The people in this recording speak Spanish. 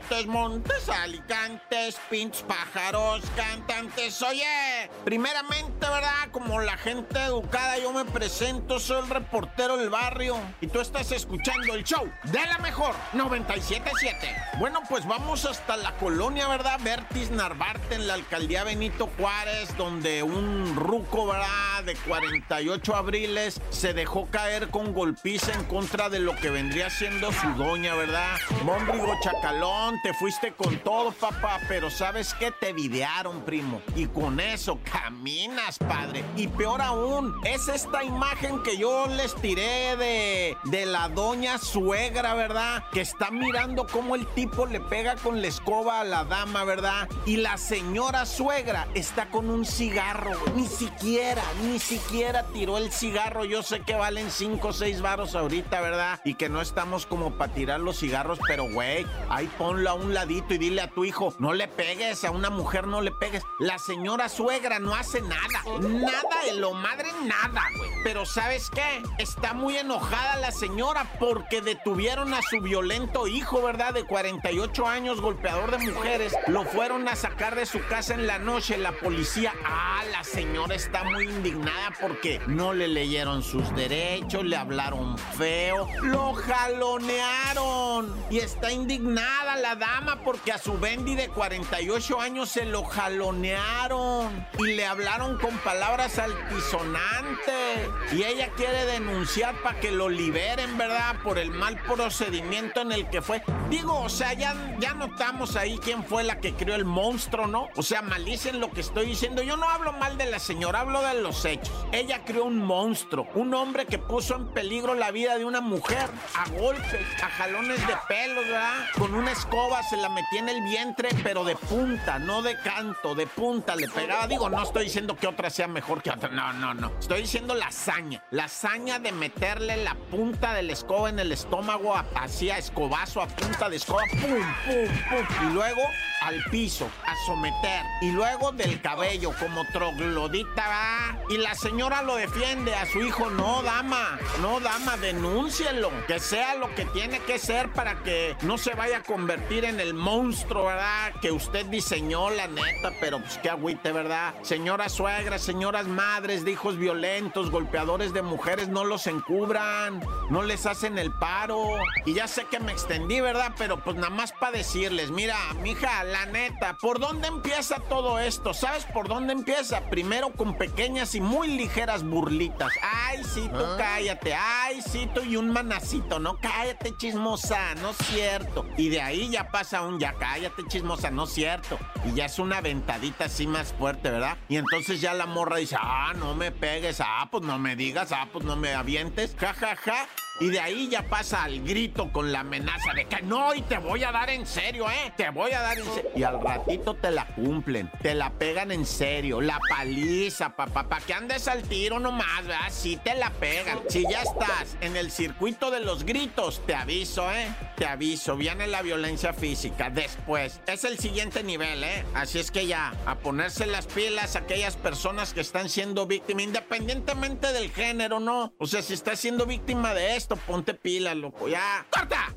Montes, montes, alicantes, pinches pájaros, cantantes. Oye, primeramente, ¿verdad? Como la gente educada, yo me presento, soy el reportero del barrio. Y tú estás escuchando el show de la mejor 977. Bueno, pues vamos hasta la colonia, ¿verdad? Vertis Narvarte, en la alcaldía Benito Juárez, donde un ruco, ¿verdad? De 48 abriles se dejó caer con golpiza en contra de lo que vendría siendo su doña, ¿verdad? Mómbrigo Chacalón te fuiste con todo, papá, pero ¿sabes qué? Te videaron, primo. Y con eso caminas, padre. Y peor aún, es esta imagen que yo les tiré de, de la doña suegra, ¿verdad? Que está mirando cómo el tipo le pega con la escoba a la dama, ¿verdad? Y la señora suegra está con un cigarro. Ni siquiera, ni siquiera tiró el cigarro. Yo sé que valen 5 o 6 varos ahorita, ¿verdad? Y que no estamos como para tirar los cigarros, pero güey, ahí ponlo a un ladito y dile a tu hijo, no le pegues, a una mujer no le pegues. La señora suegra no hace nada, nada de lo madre, nada, güey. Pero ¿sabes qué? Está muy enojada la señora porque detuvieron a su violento hijo, ¿verdad? De 48 años, golpeador de mujeres. Lo fueron a sacar de su casa en la noche, la policía. Ah, la señora está muy indignada porque no le leyeron sus derechos, le hablaron feo, lo jalonearon. Y está indignada la dama porque a su Bendy de 48 años se lo jalonearon y le hablaron con palabras altisonantes. Y ella quiere denunciar para que lo liberen, ¿verdad? Por el mal procedimiento en el que fue. Digo, o sea, ya, ya notamos ahí quién fue la que creó el monstruo, ¿no? O sea, malicen lo que estoy diciendo. Yo no hablo mal de la señora, hablo de los hechos. Ella creó un monstruo, un hombre que puso en peligro la vida de una mujer a golpes, a jalones de pelo, ¿verdad? Con una escoba se la metía en el vientre, pero de punta, no de canto, de punta le pegaba. Digo, no estoy diciendo que otra sea mejor que otra, no, no, no. Estoy diciendo la hazaña, la hazaña de meterle la punta de la escoba en el estómago, así a escobazo, a punta de escoba, pum, pum, pum. Y luego al piso, a someter. Y luego del cabello, como troglodita, va. Y la señora lo defiende a su hijo, no, dama, no, dama, denúncielo. Que sea lo que tiene que ser para que no se vaya a convertir en el monstruo, ¿verdad? Que usted diseñó, la neta, pero pues qué agüite, ¿verdad? Señoras suegras, señoras madres de hijos violentos, golpeadores de mujeres, no los encubran, no les hacen el paro. Y ya sé que me extendí, ¿verdad? Pero pues nada más para decirles, mira, mija, la neta, ¿por dónde empieza todo esto? ¿Sabes por dónde empieza? Primero con pequeñas y muy ligeras burlitas. Ay, sí, tú cállate. Ay, sí, tú y un manacito, ¿no? Cállate, chismosa, no es cierto. Y de ahí ya pasa un ya cállate, chismosa, no es cierto. Y ya es una ventadita así más fuerte, ¿verdad? Y entonces ya la morra dice, ah, no me pegues, ah, pues no me digas, ah, pues no me avientes, ja, ja, ja. Y de ahí ya pasa al grito con la amenaza de que no, y te voy a dar en serio, ¿eh? Te voy a dar en serio. Y al ratito te la cumplen, te la pegan en serio, la paliza, papá, para que andes al tiro nomás, ¿verdad? Sí te la pegan. Si ya estás en el circuito de los gritos, te aviso, ¿eh? Te aviso, viene la violencia física después. Es el siguiente nivel, ¿eh? Así es que ya, a ponerse las pilas aquellas personas que están siendo víctimas, independientemente del género, ¿no? O sea, si estás siendo víctima de ponte pila, loco. Ya. ¡Corta!